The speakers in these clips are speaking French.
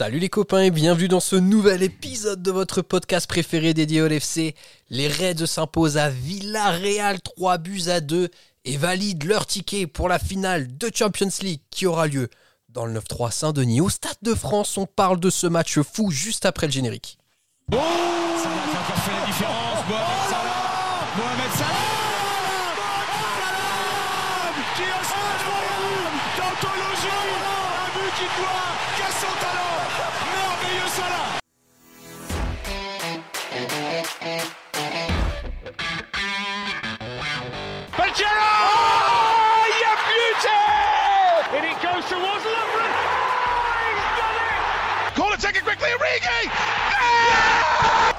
Salut les copains et bienvenue dans ce nouvel épisode de votre podcast préféré dédié au LFC. Les Reds s'imposent à Villarreal 3 buts à 2 et valident leur ticket pour la finale de Champions League qui aura lieu dans le 9-3 Saint-Denis au Stade de France. On parle de ce match fou juste après le générique. Oh qui encore fait la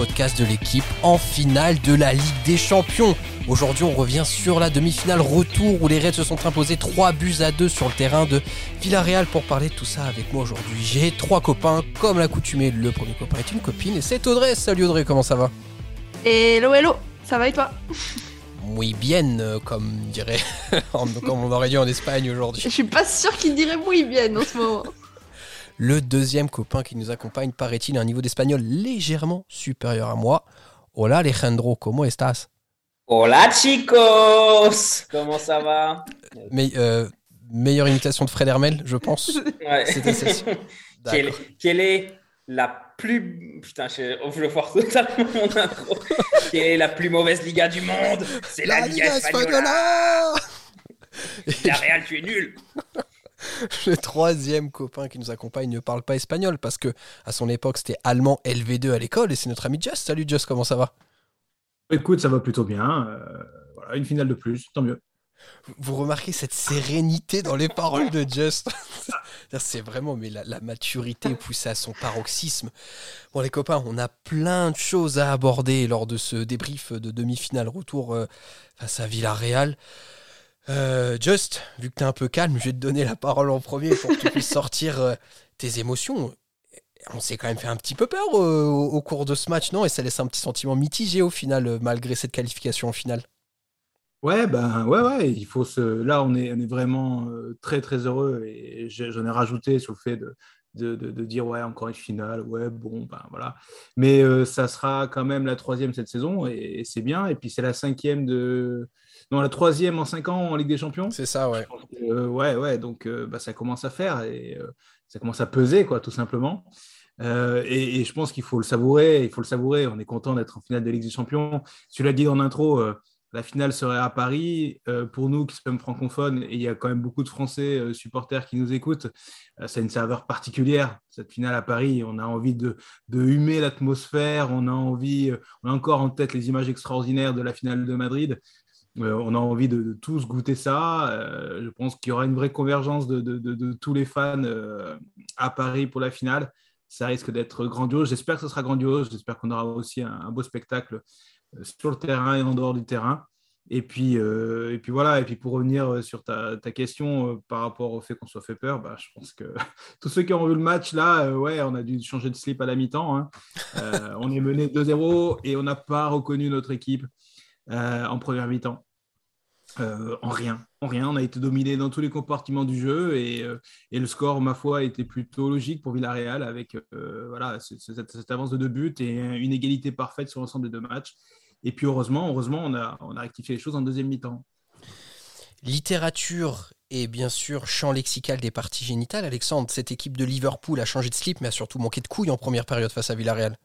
podcast de l'équipe en finale de la Ligue des Champions. Aujourd'hui, on revient sur la demi-finale retour où les Reds se sont imposés 3 buts à 2 sur le terrain de Villarreal. Pour parler de tout ça avec moi aujourd'hui, j'ai trois copains. Comme l'accoutumée, le premier copain est une copine et c'est Audrey. Salut Audrey, comment ça va? Hello, hello, ça va et toi? Muy bien, euh, comme dirait, comme on aurait dit en Espagne aujourd'hui. Je suis pas sûr qu'il dirait muy bien en ce moment. Le deuxième copain qui nous accompagne, paraît-il, a un niveau d'espagnol légèrement supérieur à moi. Hola Alejandro, ¿cómo estás? Hola chicos Comment ça va? Mais, euh, Meilleure imitation de Fred Hermel, je pense. Ouais. C'était celle-ci. quelle, est la plus... Putain, je, oh, je totalement mon intro. quelle est la plus mauvaise Liga du monde? C'est la, Liga, Espagnola La Real, tu es nul Le troisième copain qui nous accompagne ne parle pas espagnol parce que à son époque c'était allemand LV2 à l'école et c'est notre ami Just. Salut Just, comment ça va? Écoute, ça va plutôt bien. euh, voilà, une finale de plus, tant mieux. Vous remarquez cette sérénité dans les paroles de Just? C'est vraiment mais la, la maturité poussée à son paroxysme. Bon les copains, on a plein de choses à aborder lors de ce débrief de demi-finale retour euh, face à Villarreal. Euh, Just, vu que t'es un peu calme, je vais te donner la parole en premier pour que tu puisses sortir euh, tes émotions. On s'est quand même fait un petit peu peur euh, au, cours de ce match, non? Et ça laisse un petit sentiment mitigé au final, malgré cette qualification en finale. Ouais, ben ouais, ouais, il faut se. Là, on est, on est vraiment très, très heureux et j'en ai rajouté sur le fait de, de, de- de dire ouais, encore une finale, ouais, bon, ben voilà. Mais euh, ça sera quand même la troisième cette saison et, et c'est bien. Et puis c'est la cinquième de. Non, la troisième en cinq ans en Ligue des Champions. C'est ça, ouais. Euh, ouais, ouais, donc euh, bah, ça commence à faire et euh, ça commence à peser, quoi, tout simplement. Euh, et, et je pense qu'il faut le savourer, il faut le savourer. On est content d'être en finale de Ligue des Champions. Tu l'as dit en intro, euh, la finale serait à Paris. Euh, pour nous qui sommes francophones, et il y a quand même beaucoup de Français supporters qui nous écoutent, c'est une saveur particulière, cette finale à Paris. On a envie de, de humer l'atmosphère, on a envie, on a encore en tête les images extraordinaires de la finale de Madrid. Euh, on a envie de, tous goûter ça. Euh, je pense qu'il y aura une vraie convergence de, tous les fans euh, à Paris pour la finale. Ça risque d'être grandiose. J'espère que ce sera grandiose. J'espère qu'on aura aussi un, beau spectacle sur le terrain et en dehors du terrain. Et puis, voilà. Et puis pour revenir sur ta, question par rapport au fait qu'on soit fait peur, bah, je pense que tous ceux qui ont vu le match là, ouais, on a dû changer de slip à la mi-temps. hein. On est mené 2-0 et on n'a pas reconnu notre équipe euh, en première mi-temps. Euh, en rien, en rien. On a été dominé dans tous les compartiments du jeu et, euh, le score, ma foi, était plutôt logique pour Villarreal avec voilà, ce- ce- cette, cette avance de deux buts et une égalité parfaite sur l'ensemble des deux matchs. Et puis heureusement, heureusement, on a, on a rectifié les choses en deuxième mi-temps. Littérature et bien sûr champ lexical des parties génitales. Alexandre, cette équipe de Liverpool a changé de slip mais a surtout manqué de couilles en première période face à Villarreal.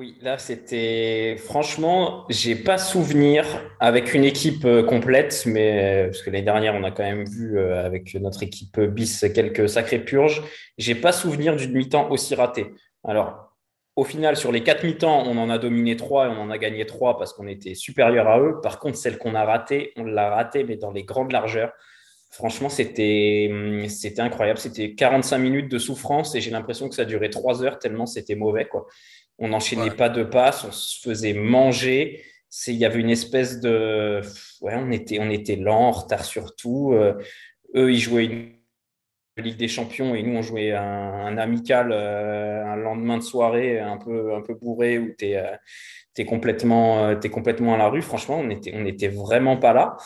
Oui, là c'était... Franchement, j'ai pas souvenir avec une équipe euh, complète, mais parce que l'année dernière, on a quand même vu euh, avec notre équipe bis quelques sacrées purges. J'ai pas souvenir d'une mi-temps aussi ratée. Alors, au final, sur les quatre mi-temps, on en a dominé trois et on en a gagné trois parce qu'on était supérieur à eux. Par contre, celle qu'on a ratée, on l'a ratée, mais dans les grandes largeurs. Franchement, c'était hum, c'était incroyable. C'était 45 minutes de souffrance et j'ai l'impression que ça durait trois heures tellement c'était mauvais, quoi. On n'enchaînait Ouais. pas de passes, on se faisait manger. C'est, il y avait une espèce de, ouais, on était, on était lent, en retard sur tout. Euh, eux, ils jouaient une Ligue des Champions et nous, on jouait un, amical un lendemain de soirée un peu, un peu bourré où tu es, complètement, es complètement à la rue. Franchement, on n'était on était vraiment pas là.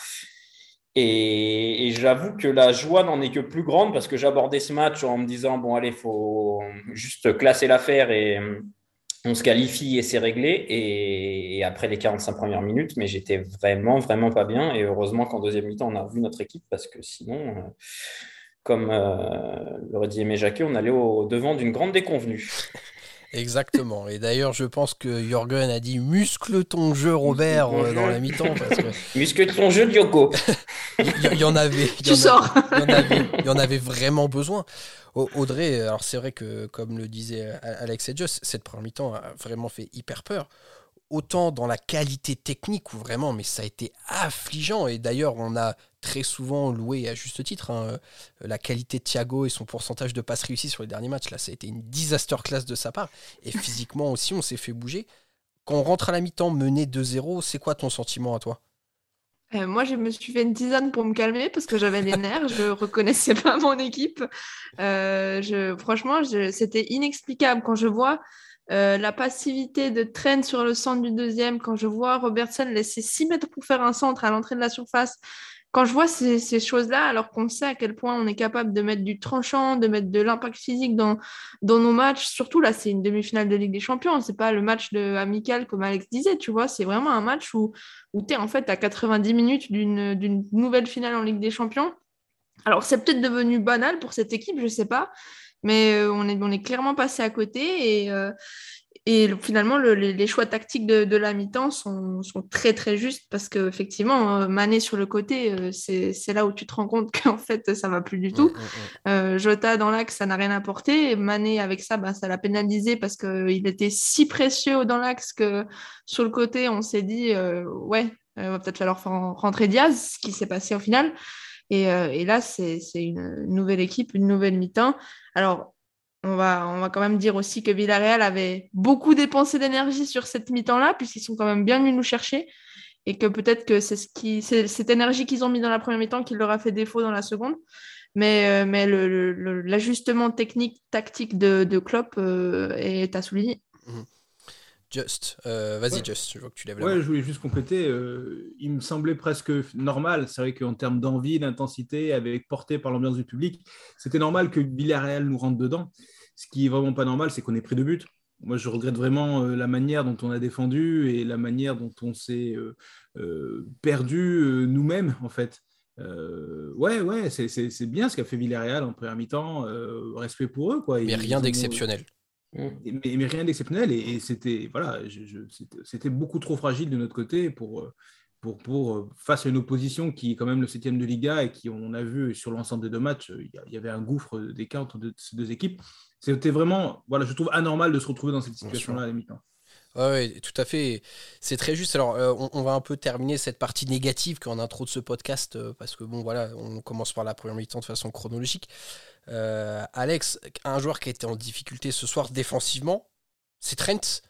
Et, j'avoue que la joie n'en est que plus grande parce que j'abordais ce match en me disant bon, allez, il faut juste classer l'affaire et on se qualifie et c'est réglé. Et, après les 45 premières minutes, mais j'étais vraiment, vraiment pas bien. Et heureusement qu'en deuxième mi-temps, on a revu notre équipe parce que sinon, euh, comme euh, l'aurait dit Aimé Jacquet, on allait au devant d'une grande déconvenue. Exactement. Et d'ailleurs, je pense que Jürgen a dit muscle ton jeu, Robert, euh, dans la mi-temps. muscle ton jeu, Diogo. il, y, en avait. Tu sors. il y en avait vraiment besoin. Audrey, alors c'est vrai que, comme le disait Alex et Just, cette première mi-temps a vraiment fait hyper peur autant dans la qualité technique où vraiment, mais ça a été affligeant. Et d'ailleurs, on a très souvent loué à juste titre hein, euh, la qualité de Thiago et son pourcentage de passes réussies sur les derniers matchs. Là, ça a été une disaster class de sa part. Et physiquement aussi, on s'est fait bouger. Quand on rentre à la mi-temps mené 2-0, c'est quoi ton sentiment à toi? Euh, moi, je me suis fait une tisane pour me calmer parce que j'avais les nerfs, je reconnaissais pas mon équipe. Euh, je, franchement, c'était inexplicable quand je vois euh, la passivité de Trent sur le centre du deuxième, quand je vois Robertson laisser 6 mètres pour faire un centre à l'entrée de la surface, quand je vois ces, choses-là, alors qu'on sait à quel point on est capable de mettre du tranchant, de mettre de l'impact physique dans, nos matchs, surtout là, c'est une demi-finale de Ligue des Champions, c'est pas le match de amical comme Alex disait, tu vois, c'est vraiment un match où, où tu es en fait à 90 minutes d'une nouvelle finale en Ligue des Champions. Alors, c'est peut-être devenu banal pour cette équipe, je sais pas, mais euh, on, est, on est clairement passé à côté et, euh, et finalement, les, choix tactiques de, la mi-temps sont, très très justes parce qu'effectivement, euh, Mané sur le côté, c'est là où tu te rends compte qu'en fait, ça va plus du tout. Mm, mm, mm. Jota dans l'axe, ça n'a rien apporté. Mané avec ça, bah, ça l'a pénalisé parce qu'il était si précieux dans l'axe que sur le côté, on s'est dit, ouais, il va peut-être falloir rentrer Diaz, ce qui s'est passé au final. Et, et là, c'est une nouvelle équipe, une nouvelle mi-temps. Alors, on va, on va quand même dire aussi que Villarreal avait beaucoup dépensé d'énergie sur cette mi-temps-là, puisqu'ils sont quand même bien venus nous chercher. Et que peut-être que c'est ce qui, cette énergie qu'ils ont mis dans la première mi-temps qui leur a fait défaut dans la seconde. Mais, euh, mais l'ajustement technique, tactique de, de Klopp euh, est à souligner. Mmh. Just, euh, vas-y Just, je vois que tu lèves la Ouais, je voulais juste compléter. Euh, il me semblait presque normal. C'est vrai qu'en termes d'envie, d'intensité, avec portée par l'ambiance du public, c'était normal que Villarreal nous rentre dedans. Ce qui est vraiment pas normal, c'est qu'on ait pris de but. Moi, je regrette vraiment euh, la manière dont on a défendu et la manière dont on s'est perdu nous-mêmes, en fait. ouais, ouais, c'est bien ce qu'a fait Villarreal en première mi-temps. respect pour eux, quoi. Mais rien d'exceptionnel. Mais, rien d'exceptionnel. Et, c'était voilà, c'était beaucoup trop fragile de notre côté pour, pour, pour, face à une opposition qui est quand même le septième de Liga et qui, on a vu sur l'ensemble des deux matchs, il y avait un gouffre d'écart entre ces deux équipes. C'était vraiment, voilà, je trouve anormal de se retrouver dans cette situation-là à la mi-temps. Oui, tout à fait. C'est très juste. Alors, euh, on, va un peu terminer cette partie négative qu'en intro de ce podcast, euh, parce que bon, voilà, on commence par la première mi-temps de façon chronologique. Euh, Alex, un joueur qui été en difficulté ce soir défensivement, c'est Trent.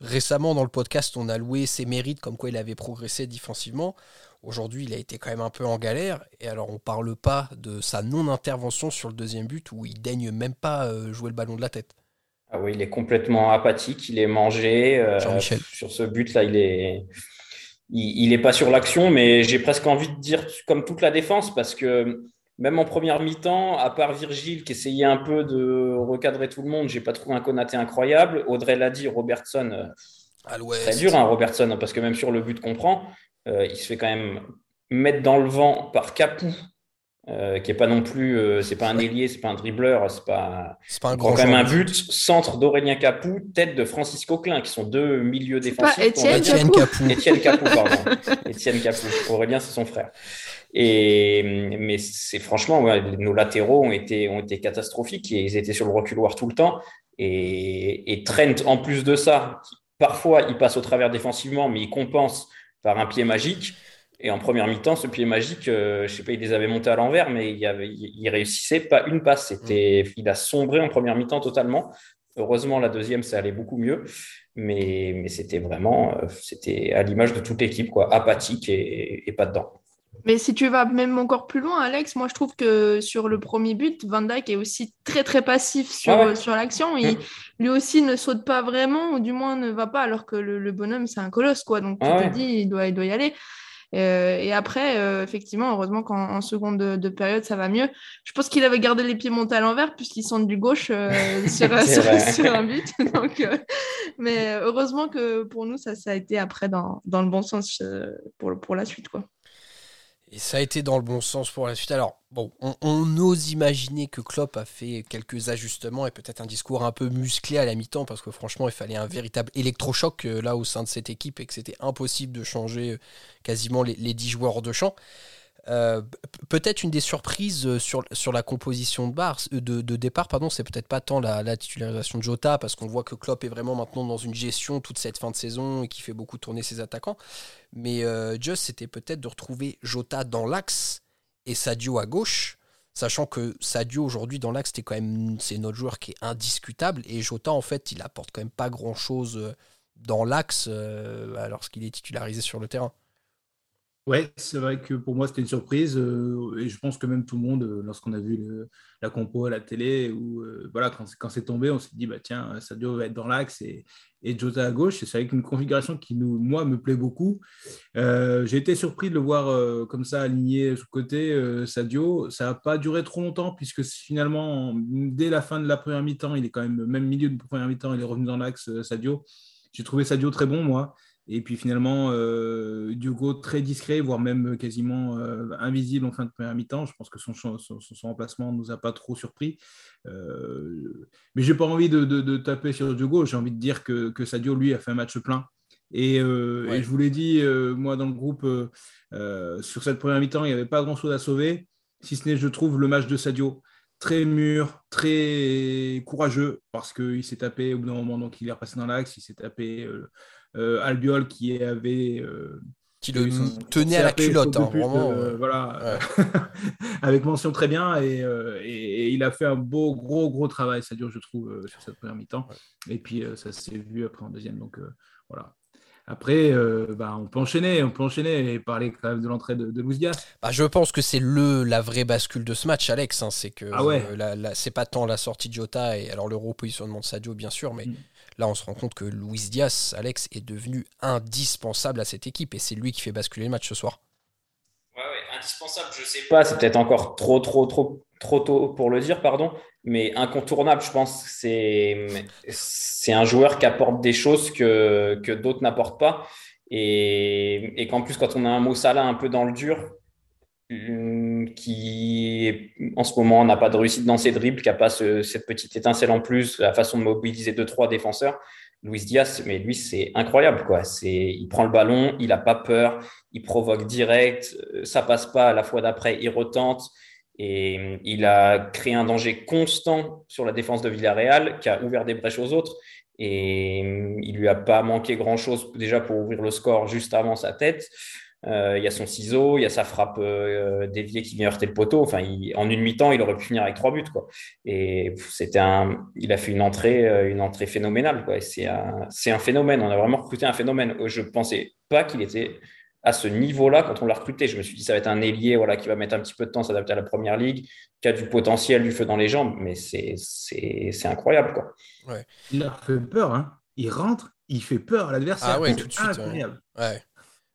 Récemment, dans le podcast, on a loué ses mérites comme quoi il avait progressé défensivement. Aujourd'hui, il a été quand même un peu en galère. Et alors, on parle pas de sa non-intervention sur le deuxième but où il daigne même pas jouer le ballon de la tête. Ah oui, il est complètement apathique, il est mangé. Euh, sur ce but-là, il est, il, est pas sur l'action, mais j'ai presque envie de dire comme toute la défense, parce que même en première mi-temps, à part Virgile qui essayait un peu de recadrer tout le monde, j'ai pas trouvé un Konaté incroyable. Audrey l'a dit, Robertson, euh, très dur, hein, Robertson, parce que même sur le but qu'on prend, euh, il se fait quand même mettre dans le vent par Capou, euh, qui est pas non plus, euh, c'est pas un ailier, c'est pas un dribbleur, c'est pas, c'est pas un grand quand même un but. Centre d'Aurélien Capou, tête de Francisco Klein, qui sont deux milieux défensifs. Pas Étienne, Capou. Étienne Capou, pardon. Étienne Capou. Aurélien, c'est son frère. Et mais c'est franchement, nos latéraux ont été ont été catastrophiques. Et ils étaient sur le reculoir tout le temps. Et, et Trent, en plus de ça, parfois il passe au travers défensivement, mais il compense par un pied magique. Et en première mi-temps, ce pied magique, euh, je sais pas, il les avait montés à l'envers, mais il, avait, il, réussissait pas une passe. C'était, il a sombré en première mi-temps totalement. Heureusement, la deuxième, ça allait beaucoup mieux, mais, mais c'était vraiment, euh, c'était à l'image de toute l'équipe, quoi, apathique et, pas dedans. Mais si tu vas même encore plus loin, Alex, moi je trouve que sur le premier but, Van Dijk est aussi très très passif sur, Ah ouais. sur l'action. Mm. Lui aussi ne saute pas vraiment, ou du moins ne va pas, alors que le, le bonhomme c'est un colosse, quoi. Donc tu Ah te ouais. dis, il doit, il doit y aller. Euh, et après, euh, effectivement, heureusement qu'en en seconde de, de période, ça va mieux. Je pense qu'il avait gardé les pieds montés à l'envers, puisqu'il centre du gauche euh, sur, un but. Donc, mais heureusement que pour nous, ça, ça a été après dans, dans le bon sens pour, pour la suite, quoi. Et ça a été dans le bon sens pour la suite. Alors, bon, on, ose imaginer que Klopp a fait quelques ajustements et peut-être un discours un peu musclé à la mi-temps parce que franchement, il fallait un véritable électrochoc euh, là au sein de cette équipe et que c'était impossible de changer euh, quasiment les, les 10 joueurs de champ. Euh, peut-être une des surprises euh, sur, sur la composition de, bar, euh, de, départ, pardon, c'est peut-être pas tant la, la titularisation de Jota parce qu'on voit que Klopp est vraiment maintenant dans une gestion toute cette fin de saison et qui fait beaucoup tourner ses attaquants. Mais euh, c'était peut-être de retrouver Jota dans l'axe et Sadio à gauche, sachant que Sadio aujourd'hui dans l'axe, c'était quand même c'est notre joueur qui est indiscutable et Jota en fait, il apporte quand même pas grand chose dans l'axe euh, lorsqu'il est titularisé sur le terrain. Ouais, c'est vrai que pour moi, c'était une surprise. euh, et je pense que même tout le monde, euh, lorsqu'on a vu la compo à la télé, ou euh, voilà, quand, c'est- tombé, on s'est dit, bah, tiens, Sadio va être dans l'axe et, et Jota à gauche. Et c'est avec une configuration qui, nous, moi, me plaît beaucoup. J'ai été surpris de le voir comme ça, aligné sous côté, Sadio. Ça n'a pas duré trop longtemps, puisque finalement, dès la fin de la première mi-temps, il est quand même, même milieu de première mi-temps, il est revenu dans l'axe, Sadio. J'ai trouvé Sadio très bon, moi. Et puis finalement, euh, Diogo très discret, voire même quasiment euh, invisible en fin de première mi-temps. Je pense que son, son, remplacement ne nous a pas trop surpris. Euh, mais j'ai pas envie de, de- de taper sur Diogo. J'ai envie de dire que, que Sadio, lui, a fait un match plein. Et, Ouais. et je vous l'ai dit, moi, dans le groupe, sur cette première mi-temps, il n'y avait pas grand-chose à sauver, si ce n'est, je trouve, le match de Sadio très mûr, très courageux, parce qu'il s'est tapé au bout d'un moment, donc il est repassé dans l'axe, il s'est tapé euh, Albiol qui avait... euh, Qui le tenait à la culotte, hein, pute, vraiment. euh, euh, voilà, avec mention très bien, et, euh, et- et il a fait un beau, gros, gros travail, ça dure, je trouve, euh, sur cette première mi-temps. Et puis, euh, ça s'est vu après en deuxième, donc euh, voilà. Après, euh, bah, on peut enchaîner, on peut enchaîner et parler quand même de l'entrée de, de Luis Diaz. Bah, je pense que c'est le la vraie bascule de ce match, Alex. hein, c'est que Ah ouais. euh, c'est pas tant la sortie de Jota et alors le repositionnement de Sadio, bien sûr, mais Mm. Là on se rend compte que Luis Diaz, Alex, est devenu indispensable à cette équipe et c'est lui qui fait basculer le match ce soir. Ouais, ouais, indispensable, je sais pas, c'est peut-être encore trop, trop, trop, trop tôt pour le dire, pardon, mais incontournable, je pense que c'est, c'est un joueur qui apporte des choses que, que d'autres n'apportent pas. Et, et qu'en plus, quand on a un Mo Salah un peu dans le dur, qui en ce moment n'a pas de réussite dans ses dribbles, qui n'a pas ce- cette petite étincelle en plus, la façon de mobiliser deux, trois défenseurs, Luis Diaz, mais lui, c'est incroyable, quoi. C'est, il prend le ballon, il n'a pas peur, il provoque direct, euh, ça passe pas, à la fois d'après, il retente. Et euh, il a créé un danger constant sur la défense de Villarreal, qui a ouvert des brèches aux autres. Et euh, il lui a pas manqué grand-chose déjà pour ouvrir le score juste avant sa tête. Euh, il y a son ciseau, il y a sa frappe euh, déviée qui vient heurter le poteau. Enfin, il- en une mi-temps, il aurait pu finir avec trois buts, quoi. Et c'était un, il a fait une entrée, euh, une entrée phénoménale, quoi. Et C'est un, c'est un phénomène. On a vraiment recruté un phénomène. Je pensais pas qu'il était à ce niveau-là quand on l'a recruté. Je me suis dit, ça va être un ailier, voilà, qui va mettre un petit peu de temps à s'adapter à la première ligue, qui a du potentiel, du feu dans les jambes. Mais c'est, c'est, c'est incroyable, quoi. Il a fait peur, hein. Il rentre, il fait peur à l'adversaire. Ah ouais, C'est tout de suite, ouais. Incroyable. Ouais.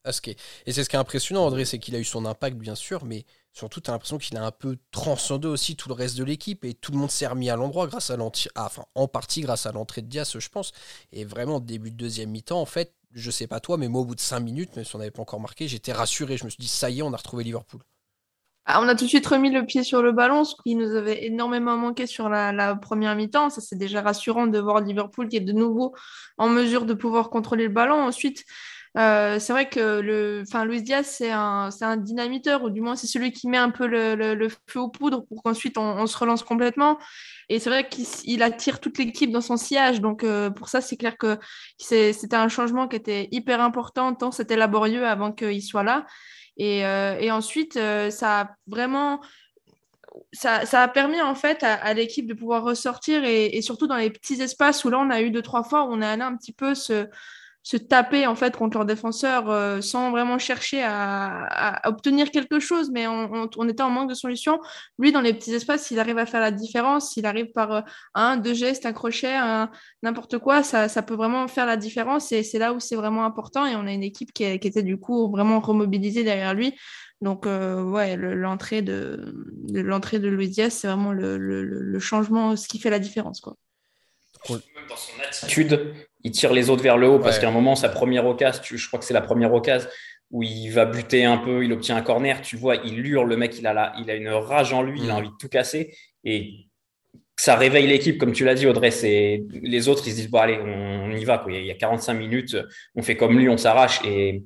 Et c'est ce qui est impressionnant, André, c'est qu'il a eu son impact, bien sûr, mais surtout, tu as l'impression qu'il a un peu transcendé aussi tout le reste de l'équipe et tout le monde s'est remis à l'endroit grâce à l'entrée, ah, en partie grâce à l'entrée de Diaz, je pense. Et vraiment, début de deuxième mi-temps, en fait, je sais pas toi, mais moi, au bout de cinq minutes, même si on n'avait pas encore marqué, j'étais rassuré. Je me suis dit, ça y est, on a retrouvé Liverpool. Ah, on a tout de suite remis le pied sur le ballon, ce qui nous avait énormément manqué sur la, la première mi-temps. Ça, c'est déjà rassurant de voir Liverpool qui est de nouveau en mesure de pouvoir contrôler le ballon. Ensuite, euh, c'est vrai que le, enfin, Luis Diaz, c'est un, c'est un dynamiteur, ou du moins, c'est celui qui met un peu le, feu aux poudres pour qu'ensuite on, se relance complètement. Et c'est vrai qu'il attire toute l'équipe dans son sillage. Donc, euh, pour ça, c'est clair que c'était un changement qui était hyper important, tant c'était laborieux avant qu'il soit là. Et, euh, ensuite, ça a vraiment ça, a permis en fait à, à l'équipe de pouvoir ressortir et, et surtout dans les petits espaces où là on a eu deux trois fois où on est allé un petit peu se se taper en fait contre leurs défenseurs euh, sans vraiment chercher à, obtenir quelque chose, mais on, on, était en manque de solutions. Lui, dans les petits espaces, s'il arrive à faire la différence, s'il arrive par euh, un, deux gestes, un crochet, n'importe quoi, ça, ça, peut vraiment faire la différence et c'est là où c'est vraiment important. Et on a une équipe qui, était du coup vraiment remobilisée derrière lui. Donc, euh, ouais, l'entrée de, l'entrée de Luis Diaz, c'est vraiment le, le, le, changement, ce qui fait la différence, quoi. Même dans son attitude, il tire les autres vers le haut parce qu'à un moment, sa première occasion, je crois que c'est la première occasion où il va buter un peu, il obtient un corner, tu vois, il hurle, le mec, il a, la, il a une rage en lui, il a mm. envie de tout casser et ça réveille l'équipe, comme tu l'as dit, Audrey. C'est les autres, ils se disent bon allez, on, y va. Quoi. Il y a 45 minutes, on fait comme lui, on s'arrache et,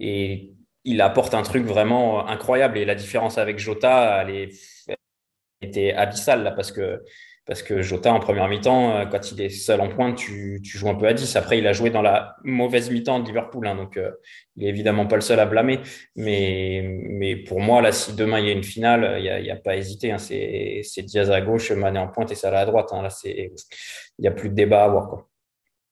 et il apporte un truc vraiment incroyable. Et la différence avec Jota, elle, est, elle était abyssale là parce que parce que Jota, en première mi-temps, euh, quand il est seul en pointe, tu, joues un peu à 10. Après, il a joué dans la mauvaise mi-temps de Liverpool, hein, donc euh, il est évidemment pas le seul à blâmer. Mais, mais pour moi, là, si demain il y a une finale, il n'y a, pas à hésiter. Hein. c'est Diaz à gauche, Mané en pointe et Salah à droite. Hein. Il n'y a plus de débat à avoir. Quoi.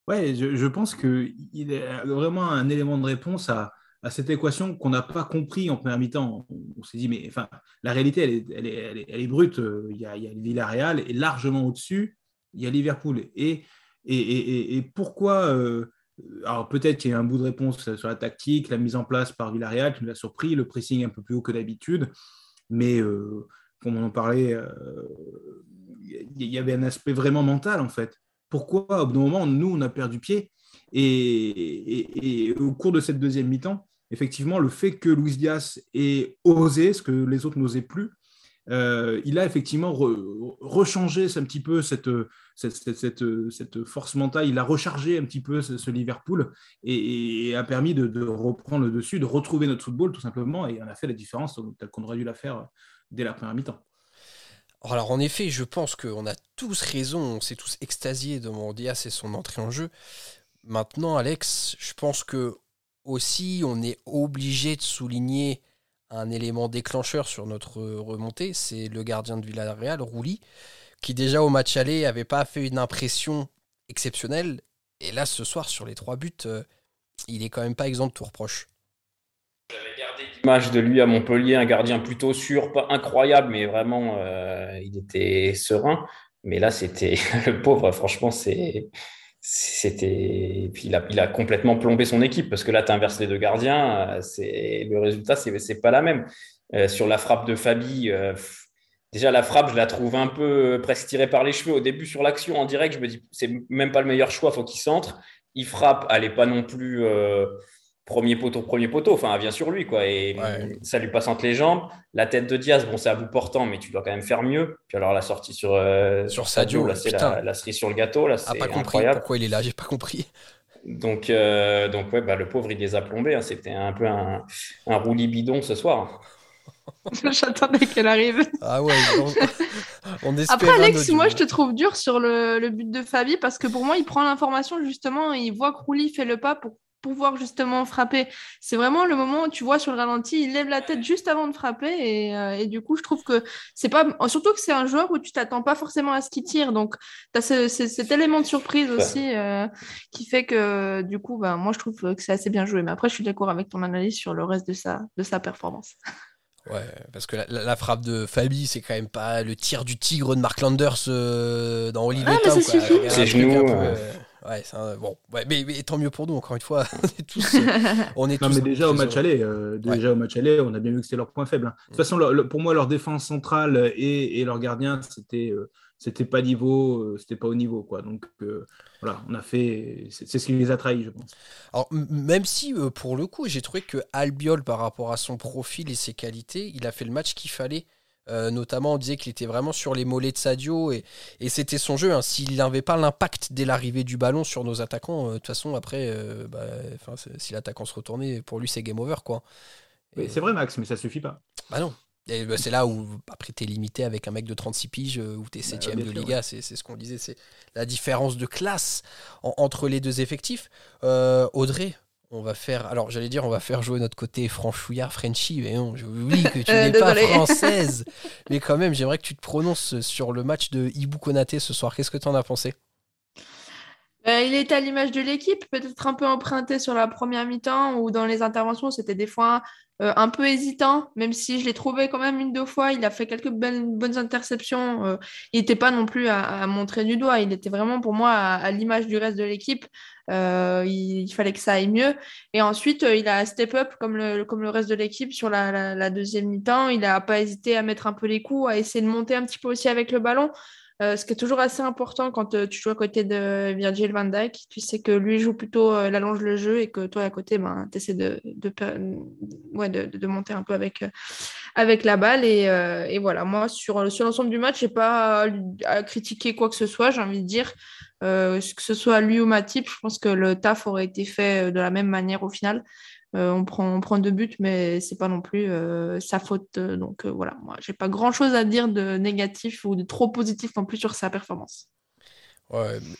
Ouais, je, je pense qu'il est vraiment un élément de réponse à, à cette équation qu'on n'a pas compris en première mi-temps. On, s'est dit, mais enfin, la réalité, elle est, brute. Il y, a, il y a Villarreal et largement au-dessus, il y a Liverpool. Et, et, et, pourquoi euh, Alors peut-être qu'il y a un bout de réponse sur la tactique, la mise en place par Villarreal qui nous a surpris, le pressing un peu plus haut que d'habitude. Mais euh, comme on en parlait, euh, il y avait un aspect vraiment mental en fait. Pourquoi au bout d'un moment, nous, on a perdu pied et, et, au cours de cette deuxième mi-temps, effectivement, le fait que Luis Diaz ait osé ce que les autres n'osaient plus, euh, il a effectivement rechangé un petit peu cette, cette, force mentale, il a rechargé un petit peu ce, Liverpool et, a permis de, reprendre le dessus, de retrouver notre football tout simplement, et on a fait la différence telle qu'on aurait dû la faire dès la première mi-temps. Alors en effet, je pense qu'on a tous raison, on s'est tous extasiés devant Diaz et son entrée en jeu. Maintenant, Alex, je pense que aussi, on est obligé de souligner un élément déclencheur sur notre remontée, c'est le gardien de Villarreal, Rouli, qui déjà au match aller avait pas fait une impression exceptionnelle. Et là, ce soir, sur les trois buts, euh, il est quand même pas exempt de tout reproche. J'avais gardé l'image de lui à Montpellier, un gardien plutôt sûr, pas incroyable, mais vraiment, euh, il était serein. Mais là, c'était le pauvre, franchement, c'est c'était puis il a, complètement plombé son équipe parce que là tu inverses les deux gardiens euh, c'est le résultat c'est c'est pas la même. Euh, sur la frappe de Fabi euh, déjà la frappe je la trouve un peu presque tirée par les cheveux. Au début sur l'action en direct je me dis c'est même pas le meilleur choix faut qu'il centre. Il frappe elle est pas non plus premier poteau, premier poteau. Enfin, elle vient sur lui, quoi. Et ça lui passe entre les jambes. La tête de Diaz, bon, c'est à bout portant, mais tu dois quand même faire mieux. Puis alors, la sortie sur, euh, sur Sadio, là, c'est la, cerise sur le gâteau. Là, c'est pas compris pourquoi il est là, j'ai pas compris. Donc, euh, donc ouais, bah, le pauvre, il les a plombés. Hein. C'était un peu un, un roulis bidon ce soir. J'attendais qu'elle arrive. Ah ouais, on, Après, Alex, moi, je te trouve dur sur le, le, but de Fabi parce que pour moi, il prend l'information justement, il voit que Rouli fait le pas pour pouvoir justement frapper. C'est vraiment le moment où tu vois sur le ralenti, il lève la tête juste avant de frapper et, euh, et du coup, je trouve que c'est pas surtout que c'est un joueur où tu t'attends pas forcément à ce qu'il tire. Donc, tu as ce, cet élément de surprise aussi euh, qui fait que du coup, ben, moi, je trouve que c'est assez bien joué. Mais après, je suis d'accord avec ton analyse sur le reste de sa, de sa performance. Ouais, parce que la, frappe de Fabi, c'est quand même pas le tir du tigre de Mark Landers euh, dans Olivier. Ah, C'est genoux. Ouais, bon, ouais, mais, tant mieux pour nous, encore une fois. on est tous. on est non, mais déjà au match aller, euh, déjà au match aller, on a bien vu que c'était leur point faible. Hein. De toute façon, pour moi, leur défense centrale et, et leur gardien, c'était euh, c'était pas niveau, euh, c'était pas au niveau, quoi. Donc voilà, on a fait, c'est ce qui les a trahis, je pense. Alors même si pour le coup, j'ai trouvé que Albiol, par rapport à son profil et ses qualités, il a fait le match qu'il fallait. Euh, notamment, on disait qu'il était vraiment sur les mollets de Sadio et, c'était son jeu. Hein. S'il n'avait pas l'impact dès l'arrivée du ballon sur nos attaquants, euh, de toute façon, après, euh, bah, si l'attaquant se retournait, pour lui, c'est game over. quoi. C'est vrai, Max, mais ça suffit pas. Bah non. Bah, c'est là où, après, tu es limité avec un mec de 36 piges où tu es 7 de Liga. C'est ce qu'on disait. C'est la différence de classe entre les deux effectifs. Audrey, on va faire. Alors, j'allais dire, on va faire jouer notre côté franchouillard, Frenchy, mais non, oui que tu n'es pas française. mais quand même, j'aimerais que tu te prononces sur le match de Ibu Konaté ce soir. Qu'est-ce que tu en as pensé? Euh, il était à l'image de l'équipe, peut-être un peu emprunté sur la première mi-temps ou dans les interventions, c'était des fois euh, un peu hésitant, même si je l'ai trouvé quand même une, deux fois. Il a fait quelques bonnes interceptions. Euh, il n'était pas non plus à, montrer du doigt. Il était vraiment pour moi à, l'image du reste de l'équipe. Euh, il, fallait que ça aille mieux. Et ensuite, il a step up comme le, comme le reste de l'équipe sur la deuxième mi-temps. Il n'a pas hésité à mettre un peu les coups, à essayer de monter un petit peu aussi avec le ballon. Euh, ce qui est toujours assez important quand euh, tu joues à côté de Virgil van Dijk, tu sais que lui joue plutôt euh, l'allonge le jeu et que toi à côté, ben, tu essaies de, monter un peu avec, avec la balle. Et, voilà, moi, sur, l'ensemble du match, je n'ai pas à, critiquer quoi que ce soit, j'ai envie de dire. que ce soit lui ou Matip, je pense que le taf aurait été fait de la même manière au final. Euh, on, prend, on prend deux buts, mais c'est pas non plus euh, sa faute. Donc euh, voilà, moi, j'ai pas grand chose à dire de négatif ou de trop positif non plus sur sa performance.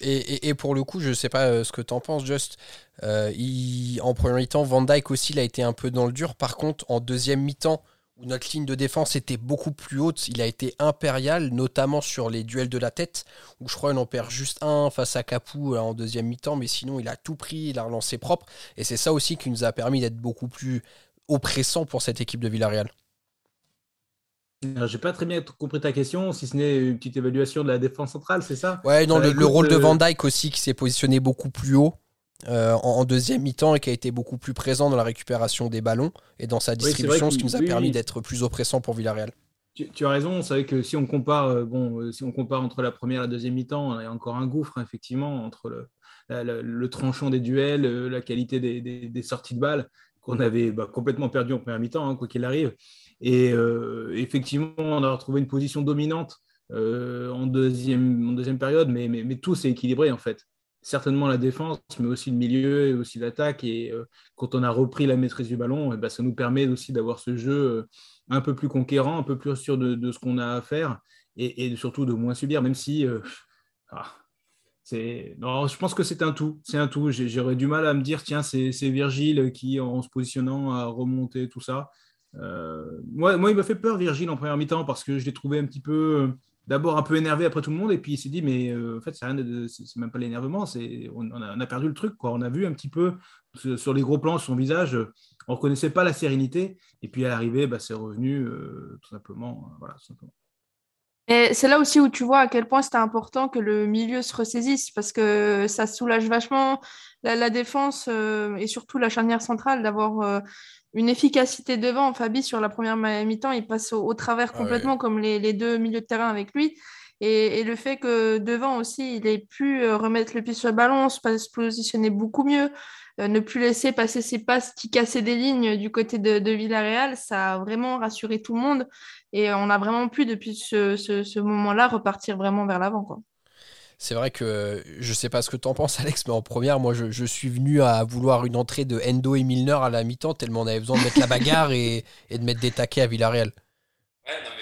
et, pour le coup, je sais pas ce que tu en penses, Just. en premier mi-temps, Van Dyke aussi, il a été un peu dans le dur. Par contre, en deuxième mi-temps, où notre ligne de défense était beaucoup plus haute. Il a été impérial, notamment sur les duels de la tête, où je crois qu'il en perd juste un face à Capou euh, en deuxième mi-temps, mais sinon il a tout pris, il a relancé propre. Et c'est ça aussi qui nous a permis d'être beaucoup plus oppressant pour cette équipe de Villarreal. J'ai pas très bien compris ta question, si ce n'est une petite évaluation de la défense centrale, c'est ça? Ouais, non, le, rôle de euh, Van Dyke aussi qui s'est positionné beaucoup plus haut. Euh, en, deuxième mi-temps et qui a été beaucoup plus présent dans la récupération des ballons et dans sa distribution, ce qui nous a permis d'être plus oppressant pour Villarreal. Tu, as raison, c'est vrai que si on compare, euh, bon, euh, si on compare entre la première et la deuxième mi-temps, il y a encore un gouffre hein, effectivement entre le, le, tranchant des duels, la qualité des, sorties de balles qu'on avait bah, complètement perdu en première mi-temps, hein, quoi qu'il arrive. Et effectivement, on a retrouvé une position dominante en, deuxième, en deuxième période, mais, mais, mais tout s'est équilibré en fait certainement la défense, mais aussi le milieu et aussi l'attaque. Et euh, quand on a repris la maîtrise du ballon, et eh ben, ça nous permet aussi d'avoir ce jeu euh, un peu plus conquérant, un peu plus sûr de, ce qu'on a à faire et, surtout de moins subir, même si. Euh, ah, non, je pense que c'est un tout. C'est un tout. J'aurais du mal à me dire, tiens, c'est Virgile qui, en se positionnant, a remonté tout ça. moi, moi, il m'a fait peur, Virgile, en première mi-temps, parce que je l'ai trouvé un petit peu d'abord un peu énervé après tout le monde, et puis il s'est dit, mais euh, en fait, c'est même pas l'énervement, c'est on, a, perdu le truc. Quoi. On a vu un petit peu sur les gros plans son visage, on reconnaissait pas la sérénité, et puis à l'arrivée, bah, c'est revenu euh, tout simplement. Euh, voilà, Et c'est là aussi où tu vois à quel point c'était important que le milieu se ressaisisse, parce que ça soulage vachement la, défense et surtout la charnière centrale d'avoir une efficacité devant. Fabi, sur la première mi-temps, il passe au, travers ah complètement, comme les, deux milieux de terrain avec lui. Et, le fait que devant aussi, il ait pu euh, remettre le pied sur le ballon, se, positionner beaucoup mieux, euh, ne plus laisser passer ses passes qui cassaient des lignes du côté de, Villarreal, ça a vraiment rassuré tout le monde. Et on a vraiment pu, depuis ce, ce moment-là, repartir vraiment vers l'avant. C'est vrai que je sais pas ce que tu en penses, Alex, mais en première, moi, je, suis venu à vouloir une entrée de Endo et Milner à la mi-temps, tellement on avait besoin de mettre la bagarre et, de mettre des taquets à Villarreal. Ouais, non, mais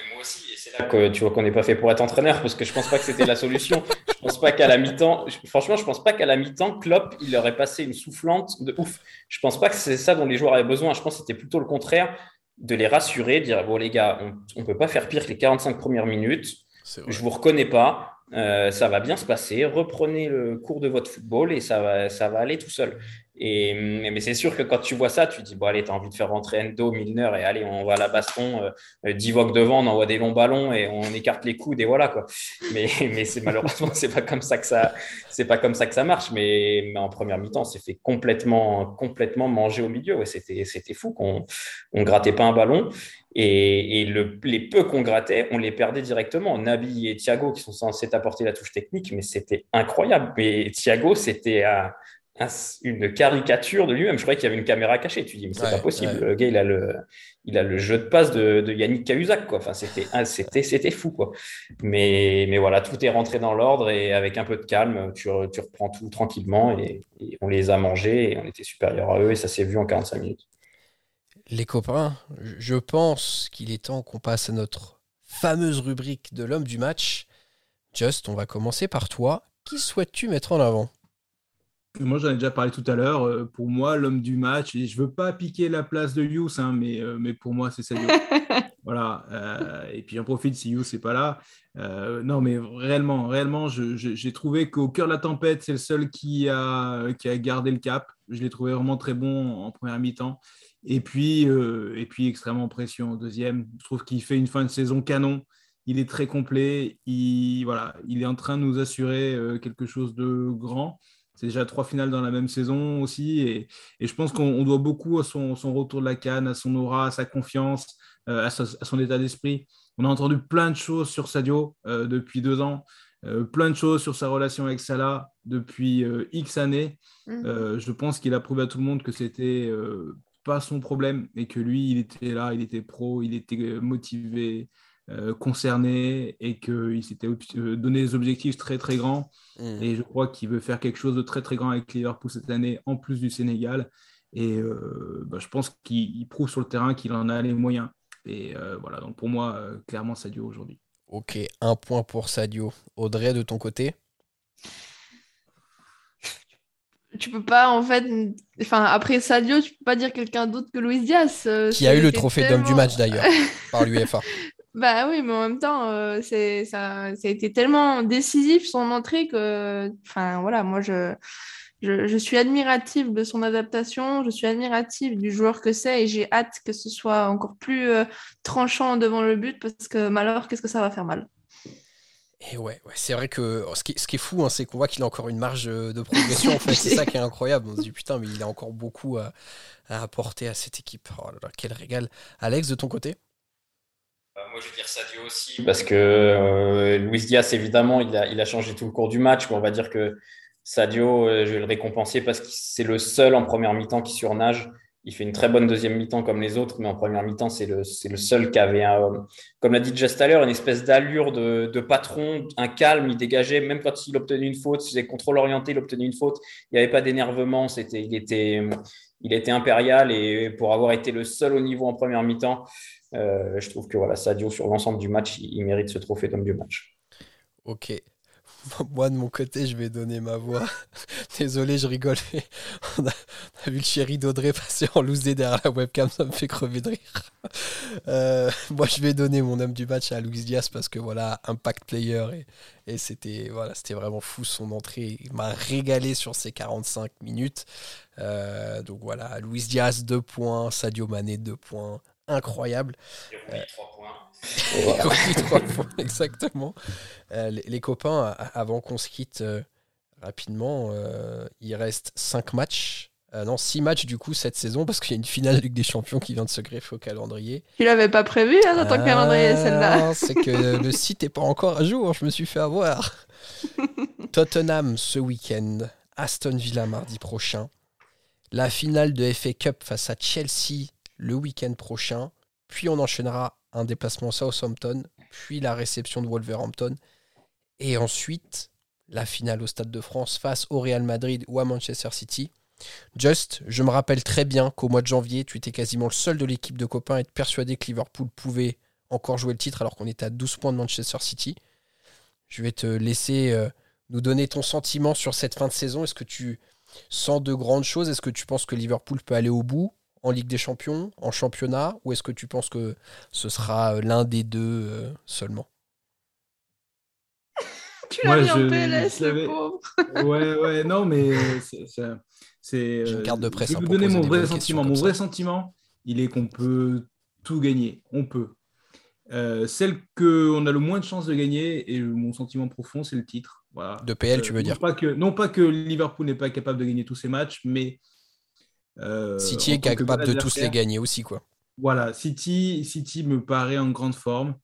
c'est là que tu vois qu'on n'est pas fait pour être entraîneur, parce que je pense pas que c'était la solution. je pense pas qu'à la mi-temps, franchement, je pense pas qu'à la mi-temps, Klopp, il aurait passé une soufflante de ouf. Je pense pas que c'est ça dont les joueurs avaient besoin. Je pense que c'était plutôt le contraire, de les rassurer, de dire bon, les gars, on, ne peut pas faire pire que les 45 premières minutes. Je vous reconnais pas euh, ça va bien se passer, reprenez le cours de votre football et ça va, ça va aller tout seul. Mais c'est sûr que quand tu vois ça, tu dis, bon, allez, tu as envie de faire rentrer Endo, Milner, et allez, on va à la baston, euh, Divock devant, on envoie des longs ballons et on écarte les coudes et voilà, quoi. Mais, mais c'est malheureusement, c'est pas comme ça que ça, c'est pas comme ça que ça marche. Mais, en première mi-temps, c'est fait complètement, complètement manger au milieu. Ouais, c'était, c'était fou qu'on, on grattait pas un ballon. Et, et le, les peu qu'on grattait, on les perdait directement. Nabi et Thiago, qui sont censés apporter la touche technique, mais c'était incroyable. Mais Thiago, c'était à, une caricature de lui-même. Je croyais qu'il y avait une caméra cachée. Tu dis, mais c'est pas possible. Le gars, il a le, il a le jeu de passe de, Yannick Cahuzac, quoi. Enfin, c'était, c'était, c'était fou, quoi. Mais, mais voilà, tout est rentré dans l'ordre et avec un peu de calme, tu, tu reprends tout tranquillement et, on les a mangés et on était supérieur à eux et ça s'est vu en 45 minutes. Les copains, je pense qu'il est temps qu'on passe à notre fameuse rubrique de l'homme du match. Just, on va commencer par toi. Qui souhaites-tu mettre en avant? Moi, j'en ai déjà parlé tout à l'heure. Euh, pour moi, l'homme du match, et je veux pas piquer la place de Yous, hein, mais, euh, mais pour moi, c'est Sadio. Voilà. Euh, et puis j'en profite si You c'est pas là. Euh, non, mais réellement, réellement, j'ai trouvé qu'au cœur de la tempête, c'est le seul qui a, qui a gardé le cap. Je l'ai trouvé vraiment très bon en première mi-temps. Et puis, euh, et puis extrêmement précieux en deuxième. Je trouve qu'il fait une fin de saison canon. Il est très complet. Il, voilà, il est en train de nous assurer quelque chose de grand. C'est déjà trois finales dans la même saison aussi. Et, et je pense qu'on doit beaucoup à son, son, retour de la canne, à son aura, à sa confiance, euh, à, son état d'esprit. On a entendu plein de choses sur Sadio euh, depuis deux ans, euh, plein de choses sur sa relation avec Salah depuis X années. Mhm. je pense qu'il a prouvé à tout le monde que c'était pas son problème et que lui, il était là, il était pro, il était motivé, concerné et qu'il s'était donné des objectifs très très grands. Mhm. Et je crois qu'il veut faire quelque chose de très très grand avec Liverpool cette année, en plus du Sénégal. Et bah, je pense qu'il prouve sur le terrain qu'il en a les moyens. Et euh, voilà, donc pour moi, euh, clairement Sadio aujourd'hui. Ok, un point pour Sadio. Audrey, de ton côté? Tu peux pas en fait enfin après Sadio tu peux pas dire quelqu'un d'autre que Luis Diaz euh, qui a eu le trophée d'homme du match d'ailleurs par l'UEFA bah oui mais en même temps c'est ça, ça a été tellement décisif son entrée que enfin voilà moi je je, suis admirative de son adaptation, je suis admirative du joueur que c'est et j'ai hâte que ce soit encore plus euh, tranchant devant le but parce que malheur, qu'est-ce que ça va faire mal? Et ouais, ouais c'est vrai que ce qui, ce qui est fou, hein, c'est qu'on voit qu'il a encore une marge euh, de progression. En fait, c'est ça qui est incroyable. On se dit putain, mais il a encore beaucoup à, apporter à cette équipe. Oh là là, quel régal. Alex, de ton côté? euh, moi, je veux dire Sadio aussi, parce que Luis Diaz, évidemment, il a, changé tout le cours du match, mais on va dire que Sadio, euh, je vais le récompenser parce que c'est le seul en première mi-temps qui surnage. Il fait une très bonne deuxième mi-temps comme les autres, mais en première mi-temps, c'est le, seul qui avait, comme l'a dit just tout une espèce d'allure de, patron, un calme. Il dégageait, même quand il obtenait une faute, il faisait contrôle orienté, il obtenait une faute. Il n'y avait pas d'énervement. C'était, il, était, il était impérial et pour avoir été le seul au niveau en première mi-temps, euh, je trouve que voilà, Sadio, sur l'ensemble du match, il, mérite ce trophée d'homme du match. Ok. Moi, de mon côté, je vais donner ma voix. Désolé, je rigole. On a, vu le chéri d'Audrey passer en loose derrière la webcam, ça me fait crever de rire. Euh, moi, je vais donner mon homme du match à Luis Diaz parce que voilà, impact player et, c'était voilà, vraiment fou son entrée. Il m'a régalé sur ces 45 minutes. Euh, donc voilà, Luis Diaz 2 points, Sadio Mané 2 points, incroyable. Et 3 points. exactement. Euh, les, copains, avant qu'on se quitte euh, rapidement, euh, il reste 5 matchs. non, 6 matchs du coup cette saison parce qu'il y a une finale Ligue des Champions qui vient de se greffer au calendrier. Tu l'avais pas prévu hein, dans ton calendrier celle-là C'est que le site n'est pas encore à jour, je me suis fait avoir. Tottenham ce week-end, Aston Villa mardi prochain, la finale de FA Cup face à Chelsea le week-end prochain, puis on enchaînera un déplacement Southampton, puis la réception de Wolverhampton, et ensuite la finale au Stade de France face au Real Madrid ou à Manchester City. Just, je me rappelle très bien qu'au mois de janvier, tu étais quasiment le seul de l'équipe de copains à être persuadé que Liverpool pouvait encore jouer le titre alors qu'on était à 12 points de Manchester City. Je vais te laisser euh, nous donner ton sentiment sur cette fin de saison. Est-ce que tu sens de grandes choses? Est-ce que tu penses que Liverpool peut aller au bout? En Ligue des Champions, en championnat, ou est-ce que tu penses que ce sera euh, l'un des deux euh, seulement? Tu l'as mis en PLS, le pauvre. ouais, ouais, non, mais c'est. J'ai une carte de presse. Je vais vous donner mon vrai sentiment. Mon vrai sentiment, il est qu'on peut tout gagner. On peut. Euh, celle qu'on a le moins de chances de gagner, et mon sentiment profond, c'est le titre. Voilà. De PL, tu veux dire pas que, Non pas que Liverpool n'est pas capable de gagner tous ses matchs, mais euh, City est capable de tous les gagner aussi, quoi. Voilà, City, City me paraît en grande forme.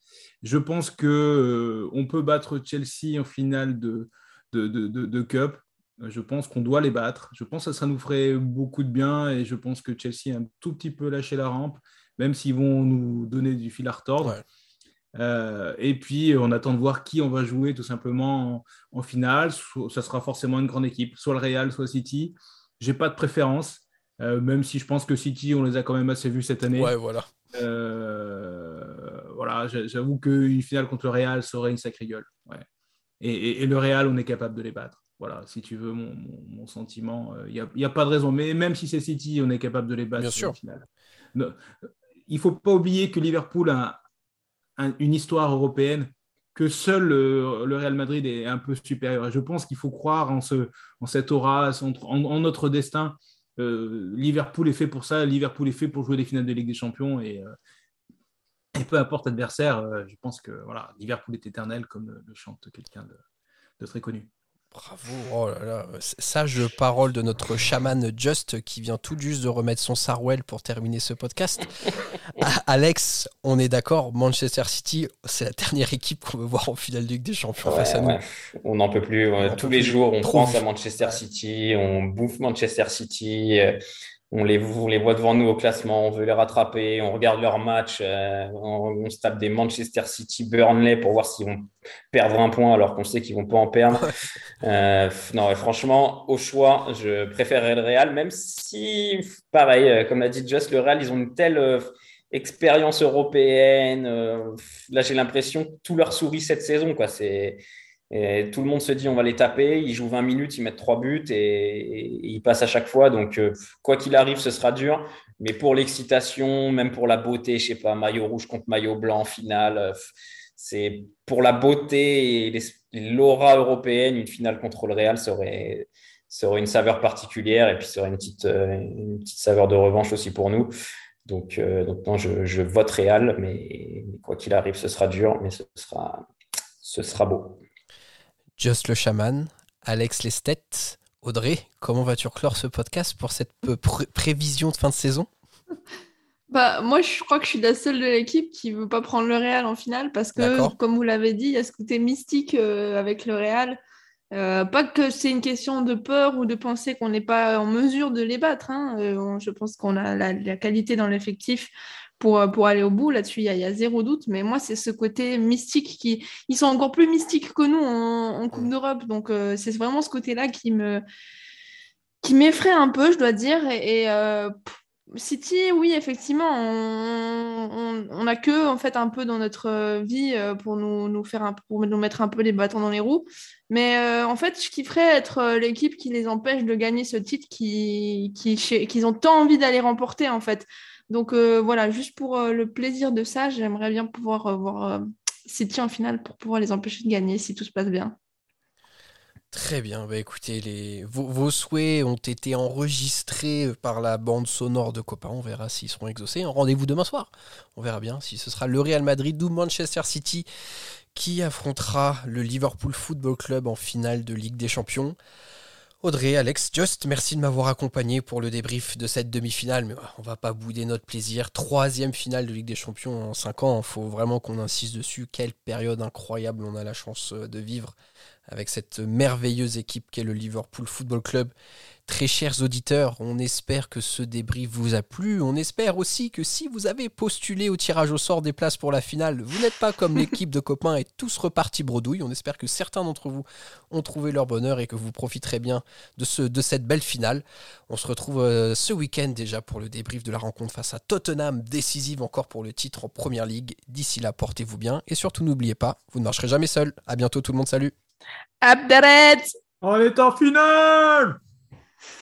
Je pense que euh, on peut battre Chelsea en finale de, de, de, de, Cup. Je pense qu'on doit les battre. Je pense que ça nous ferait beaucoup de bien et je pense que Chelsea a un tout petit peu lâché la rampe, même s'ils vont nous donner du fil à retordre. Euh, et puis, on attend de voir qui on va jouer tout simplement en, en finale. Ça sera forcément une grande équipe, soit le Real, soit City. J'ai pas de préférence. Euh, même si je pense que City, on les a quand même assez vus cette année. Ouais, voilà. Euh, voilà, j'avoue qu'une finale contre le Real serait une sacrée gueule. Ouais. Et, le Real, on est capable de les battre. Voilà, si tu veux mon, sentiment, il euh, n'y a, pas de raison. Mais même si c'est City, on est capable de les battre. Bien sûr. Finale. il ne faut pas oublier que Liverpool a une histoire européenne que seul le, Real Madrid est un peu supérieur. Et je pense qu'il faut croire en, ce, en cette aura, en, notre destin. Euh, Liverpool est fait pour ça. Liverpool est fait pour jouer des finales de Ligue des Champions. Et, euh, peu importe l'adversaire, euh, je pense que voilà, Liverpool est éternel, comme le, chante quelqu'un de très connu. Bravo, oh là là, sage parole de notre chaman Just qui vient tout juste de remettre son Sarwell pour terminer ce podcast. Ah, Alex, on est d'accord, Manchester City, c'est la dernière équipe qu'on veut voir en finale de Ligue des Champions face à nous. On n'en peut plus, tous les jours on pense à Manchester City, on bouffe Manchester City. Euh, on les, les voit devant nous au classement, on veut les rattraper, on regarde leurs matchs, euh, on, se tape des Manchester City, Burnley pour voir s'ils vont perdre un point alors qu'on sait qu'ils vont pas en perdre. Euh, non, franchement, au choix, je préférerais le Real, même si, pareil, euh, comme l'a dit Just, le Real, ils ont une telle expérience européenne. là, j'ai l'impression que tout leur sourit cette saison. Quoi. C'est et tout le monde se dit on va les taper, ils jouent 20 minutes, ils mettent 3 buts et, ils passent à chaque fois. Donc, euh, quoi qu'il arrive, ce sera dur. Mais pour l'excitation, même pour la beauté, je sais pas, maillot rouge contre maillot blanc finale, euh, c'est pour la beauté et l'aura européenne, une finale contre le Real serait, serait une saveur particulière et puis serait une petite, euh, une petite saveur de revanche aussi pour nous. Donc, donc non, je, je vote Real, mais, mais quoi qu'il arrive, ce sera dur, mais ce sera, ce sera beau. Just le chaman, Alex Lestet, Audrey, comment vas-tu clore ce podcast pour cette prévision de fin de saison? Bah, moi, je crois que je suis la seule de l'équipe qui ne veut pas prendre le Real en finale parce que, comme vous l'avez dit, il y a ce côté mystique euh, avec le Real. Euh, pas que c'est une question de peur ou de penser qu'on n'est pas en mesure de les battre. Hein. Euh, je pense qu'on a la, qualité dans l'effectif pour, euh, pour aller au bout. Là-dessus, il y, a zéro doute. Mais moi, c'est ce côté mystique qui. Ils sont encore plus mystiques que nous en, Coupe d'Europe. Donc, euh, c'est vraiment ce côté-là qui me qui m'effraie un peu, je dois dire. Et, euh, City, oui, effectivement, on n'a que en fait un peu dans notre vie pour nous, nous, faire un, pour nous mettre un peu les bâtons dans les roues. Mais en fait, je kifferais être l'équipe qui les empêche de gagner ce titre qu'ils qui, qui, ont tant envie d'aller remporter en fait. Donc euh, voilà, juste pour euh, le plaisir de ça, j'aimerais bien pouvoir euh, voir City en finale pour pouvoir les empêcher de gagner si tout se passe bien. Très bien, bah écoutez, vos, souhaits ont été enregistrés par la bande sonore de Copa. On verra s'ils seront exaucés. Rendez-vous demain soir. On verra bien si ce sera le Real Madrid ou Manchester City qui affrontera le Liverpool Football Club en finale de Ligue des Champions. Audrey, Alex, Just, merci de m'avoir accompagné pour le débrief de cette demi-finale, mais on va pas bouder notre plaisir. Troisième finale de Ligue des Champions en cinq ans, il faut vraiment qu'on insiste dessus. Quelle période incroyable on a la chance euh, de vivre avec cette merveilleuse équipe qu'est le Liverpool Football Club. Très chers auditeurs, on espère que ce débrief vous a plu. On espère aussi que si vous avez postulé au tirage au sort des places pour la finale, vous n'êtes pas comme l'équipe de copains et tous repartis bredouille. On espère que certains d'entre vous ont trouvé leur bonheur et que vous profiterez bien de, ce, de cette belle finale. On se retrouve euh, ce week-end déjà pour le débrief de la rencontre face à Tottenham, décisive encore pour le titre en Première Ligue. D'ici là, portez-vous bien et surtout n'oubliez pas, vous ne marcherez jamais seul. À bientôt tout le monde, salut. Abderret On est en finale